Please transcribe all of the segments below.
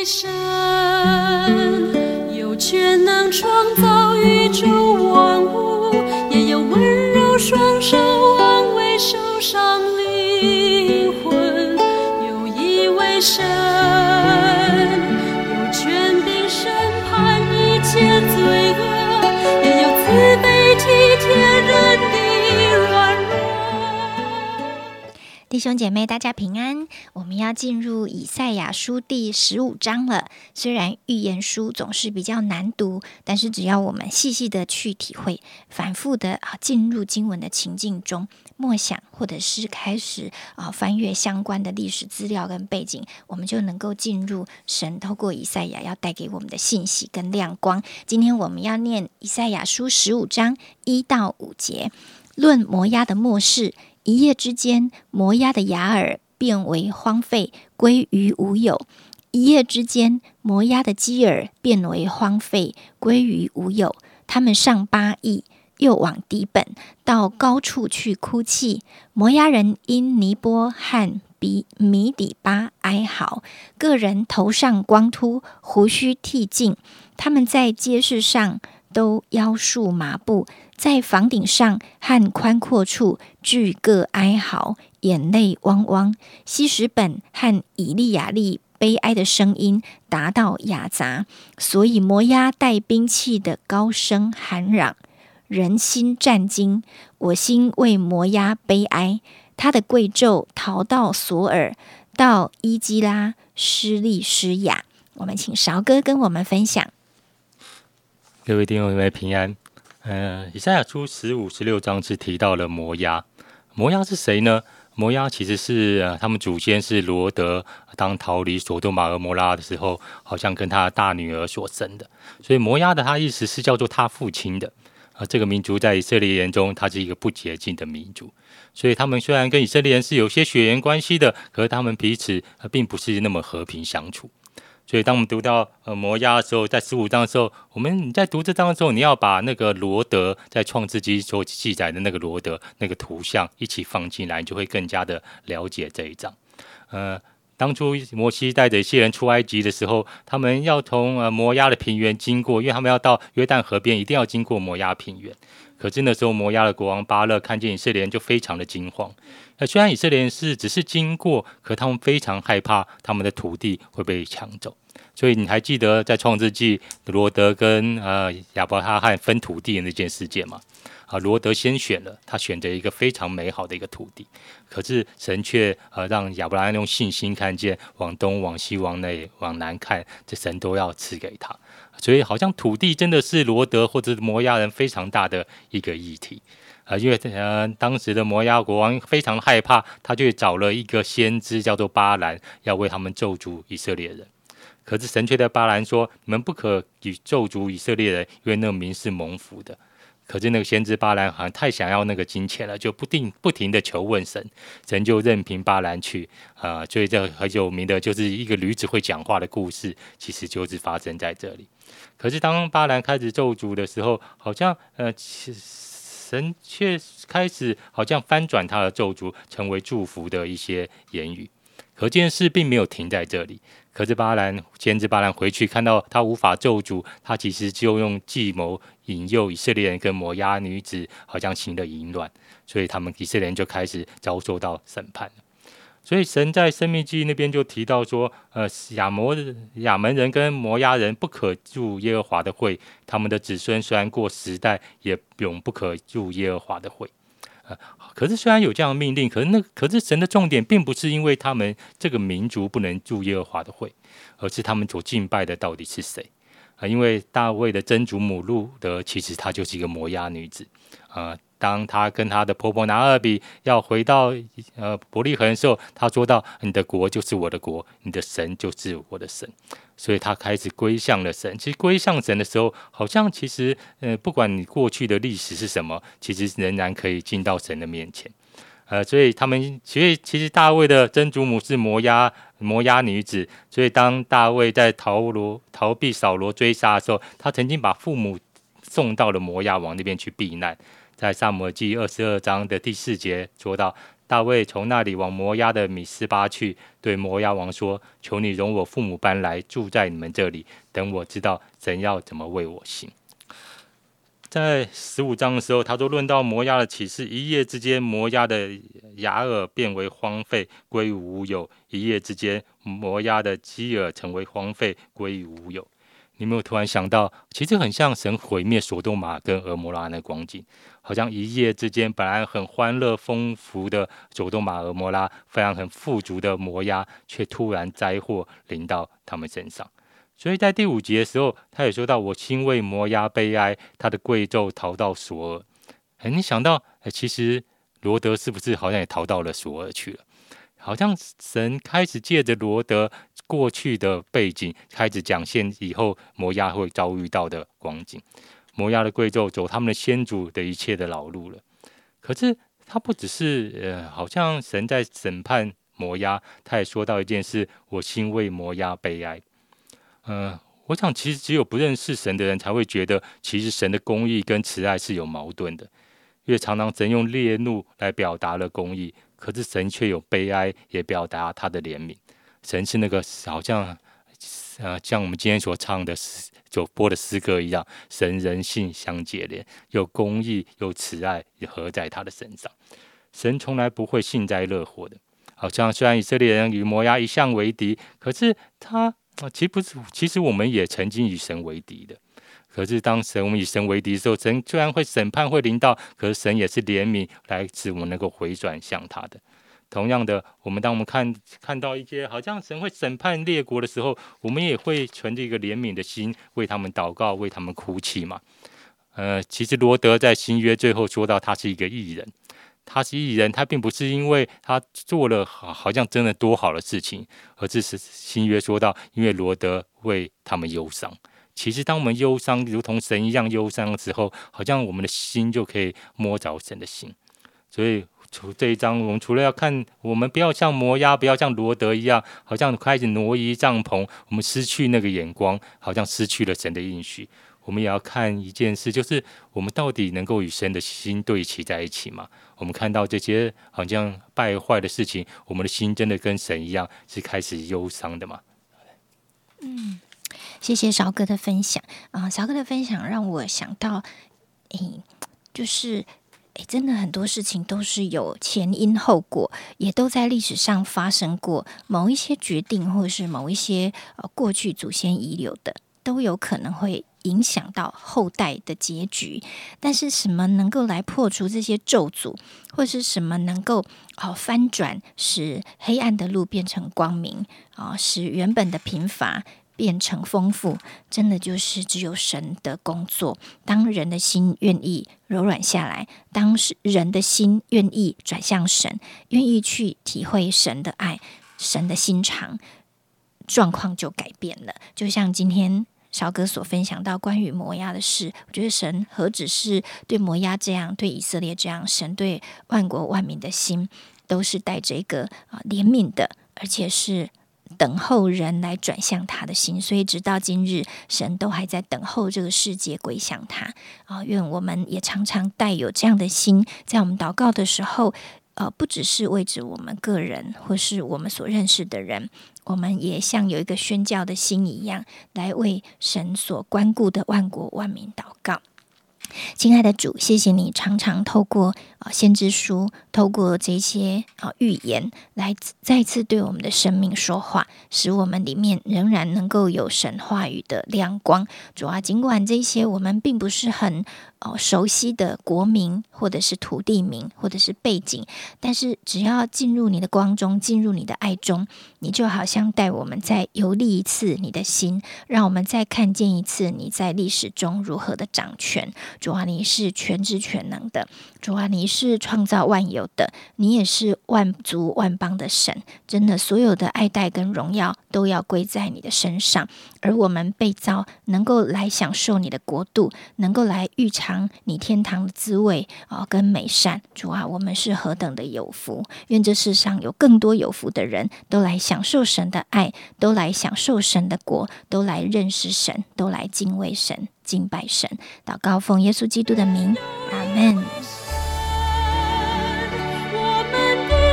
为神，有权能创造宇宙万物，也有温柔双手安慰受伤灵魂。有一位神，有权柄审判一切罪兄姐妹，大家平安。我们要进入以赛亚书第十五章了。虽然预言书总是比较难读，但是只要我们细细的去体会，反复的啊进入经文的情境中默想，或者是开始啊翻阅相关的历史资料跟背景，我们就能够进入神透过以赛亚要带给我们的信息跟亮光。今天我们要念以赛亚书十五章一到五节，论摩押的末世。一夜之间，摩押的雅尔变为荒废，归于无有；一夜之间，摩押的基尔变为荒废，归于无有。他们上巴邑，又往底本，到高处去哭泣。摩押人因尼波和比米底巴哀嚎，个人头上光秃，胡须剃尽。他们在街市上都腰束麻布。在房顶上和宽阔处俱各哀嚎，眼泪汪汪。西什本和以利亚利悲哀的声音达到雅杂，所以摩押带兵器的高声喊嚷，人心战惊。我心为摩押悲哀，他的贵胄逃到索尔，到伊基拉施利施雅。我们请韶哥跟我们分享。各位弟兄姊妹平安。嗯，以赛亚书十五、十六章是提到了摩押。摩押是谁呢？摩押其实是呃，他们祖先是罗德，当逃离索多玛和摩拉的时候，好像跟他大女儿所生的。所以摩押的他意思是叫做他父亲的。啊，这个民族在以色列人中，他是一个不洁净的民族。所以他们虽然跟以色列人是有些血缘关系的，可是他们彼此并不是那么和平相处。所以，当我们读到呃摩押的时候，在十五章的时候，我们你在读这章的时候，你要把那个罗德在创世纪所记载的那个罗德那个图像一起放进来，你就会更加的了解这一章。呃，当初摩西带着一些人出埃及的时候，他们要从呃摩押的平原经过，因为他们要到约旦河边，一定要经过摩押平原。可是那时候摩押的国王巴勒看见以色列人，就非常的惊慌。那虽然以色列人是只是经过，可他们非常害怕他们的土地会被抢走。所以你还记得在创世纪罗德跟呃亚伯拉罕分土地的那件事件吗？啊，罗德先选了，他选择一个非常美好的一个土地，可是神却呃让亚伯拉罕用信心看见往东、往西、往内、往南看，这神都要赐给他。所以好像土地真的是罗德或者摩押人非常大的一个议题啊，因为呃当时的摩押国王非常害怕，他就找了一个先知叫做巴兰，要为他们咒诅以色列人。可是神却对巴兰说：“你们不可以咒诅以色列人，因为那个民是蒙福的。”可是那个先知巴兰好像太想要那个金钱了，就不定不停的求问神，神就任凭巴兰去啊。所以这很有名的就是一个驴子会讲话的故事，其实就是发生在这里。可是当巴兰开始咒诅的时候，好像呃，神却开始好像翻转他的咒诅，成为祝福的一些言语。可这件事并没有停在这里。可是巴兰先知巴兰回去看到他无法咒诅，他其实就用计谋引诱以色列人跟摩押女子，好像行了淫乱，所以他们以色列人就开始遭受到审判所以神在生命记那边就提到说，呃，亚摩亚门人跟摩押人不可入耶和华的会，他们的子孙虽然过时代，也永不可入耶和华的会。可是虽然有这样的命令，可是那可是神的重点并不是因为他们这个民族不能住耶和华的会，而是他们所敬拜的到底是谁啊？因为大卫的曾祖母路德其实她就是一个摩押女子啊。当她跟她的婆婆拿二比要回到呃伯利恒的时候，她说到：“你的国就是我的国，你的神就是我的神。”所以她开始归向了神。其实归向神的时候，好像其实呃，不管你过去的历史是什么，其实仍然可以进到神的面前。呃，所以他们其实其实大卫的曾祖母是摩押摩押女子，所以当大卫在逃罗逃避扫罗追杀的时候，他曾经把父母送到了摩押王那边去避难。在萨摩记二十二章的第四节说到，大卫从那里往摩押的米斯巴去，对摩押王说：“求你容我父母搬来住在你们这里，等我知道神要怎么为我行。”在十五章的时候，他都论到摩押的启示：一夜之间，摩押的雅尔变为荒废，归于无有；一夜之间，摩押的基尔成为荒废，归于无有。你没有突然想到，其实很像神毁灭索多玛跟俄摩拉那光景，好像一夜之间，本来很欢乐丰富的索多玛、俄摩拉，非常很富足的摩押，却突然灾祸临到他们身上。所以在第五节的时候，他也说到：“我亲为摩押悲哀，他的贵胄逃到索尔。”哎，你想到，哎，其实罗德是不是好像也逃到了索尔去了？好像神开始借着罗德过去的背景，开始讲现以后摩押会遭遇到的光景。摩押的贵胄走他们的先祖的一切的老路了。可是他不只是呃，好像神在审判摩押，他也说到一件事：“我心为摩押悲哀。”嗯，我想其实只有不认识神的人才会觉得，其实神的公义跟慈爱是有矛盾的。因为常常神用烈怒来表达了公义，可是神却有悲哀，也表达他的怜悯。神是那个好像，呃，像我们今天所唱的诗、所播的诗歌一样，神人性相结连，有公义、有慈爱，也合在他的身上。神从来不会幸灾乐祸的。好像虽然以色列人与摩押一向为敌，可是他。啊，其实不是，其实我们也曾经与神为敌的。可是当神我们与神为敌的时候，神虽然会审判会临到，可是神也是怜悯来使我们能够回转向他的。同样的，我们当我们看看到一些好像神会审判列国的时候，我们也会存着一个怜悯的心，为他们祷告，为他们哭泣嘛。呃，其实罗德在新约最后说到，他是一个艺人。他是艺人，他并不是因为他做了好好像真的多好的事情，而这是新约说到，因为罗德为他们忧伤。其实，当我们忧伤，如同神一样忧伤的时候，好像我们的心就可以摸着神的心。所以，除这一章，我们除了要看，我们不要像摩押，不要像罗德一样，好像开始挪移帐篷，我们失去那个眼光，好像失去了神的应许。我们也要看一件事，就是我们到底能够与神的心对齐在一起吗？我们看到这些好像败坏的事情，我们的心真的跟神一样是开始忧伤的吗？嗯，谢谢小哥的分享啊，小哥的分享让我想到，诶，就是诶，真的很多事情都是有前因后果，也都在历史上发生过某一些决定，或者是某一些呃过去祖先遗留的，都有可能会。影响到后代的结局，但是什么能够来破除这些咒诅，或是什么能够哦翻转，使黑暗的路变成光明啊，使原本的贫乏变成丰富，真的就是只有神的工作。当人的心愿意柔软下来，当人的心愿意转向神，愿意去体会神的爱，神的心肠，状况就改变了。就像今天。小哥所分享到关于摩押的事，我觉得神何止是对摩押这样，对以色列这样，神对万国万民的心都是带着一个啊怜悯的，而且是等候人来转向他的心。所以直到今日，神都还在等候这个世界归向他啊！愿我们也常常带有这样的心，在我们祷告的时候。呃，不只是为着我们个人，或是我们所认识的人，我们也像有一个宣教的心一样，来为神所关顾的万国万民祷告。亲爱的主，谢谢你常常透过啊先知书，透过这些啊预言，来再次对我们的生命说话，使我们里面仍然能够有神话语的亮光。主啊，尽管这些我们并不是很。哦，熟悉的国名，或者是土地名，或者是背景，但是只要进入你的光中，进入你的爱中，你就好像带我们再游历一次你的心，让我们再看见一次你在历史中如何的掌权。主啊，你是全知全能的，主啊，你是创造万有有的，你也是万族万邦的神。真的，所有的爱戴跟荣耀都要归在你的身上。而我们被造，能够来享受你的国度，能够来预尝你天堂的滋味啊，跟美善。主啊，我们是何等的有福！愿这世上有更多有福的人都来享受神的爱，都来享受神的国，都来认识神，都来敬畏神、敬拜神。祷告奉耶稣基督的名，阿门。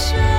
我们的生。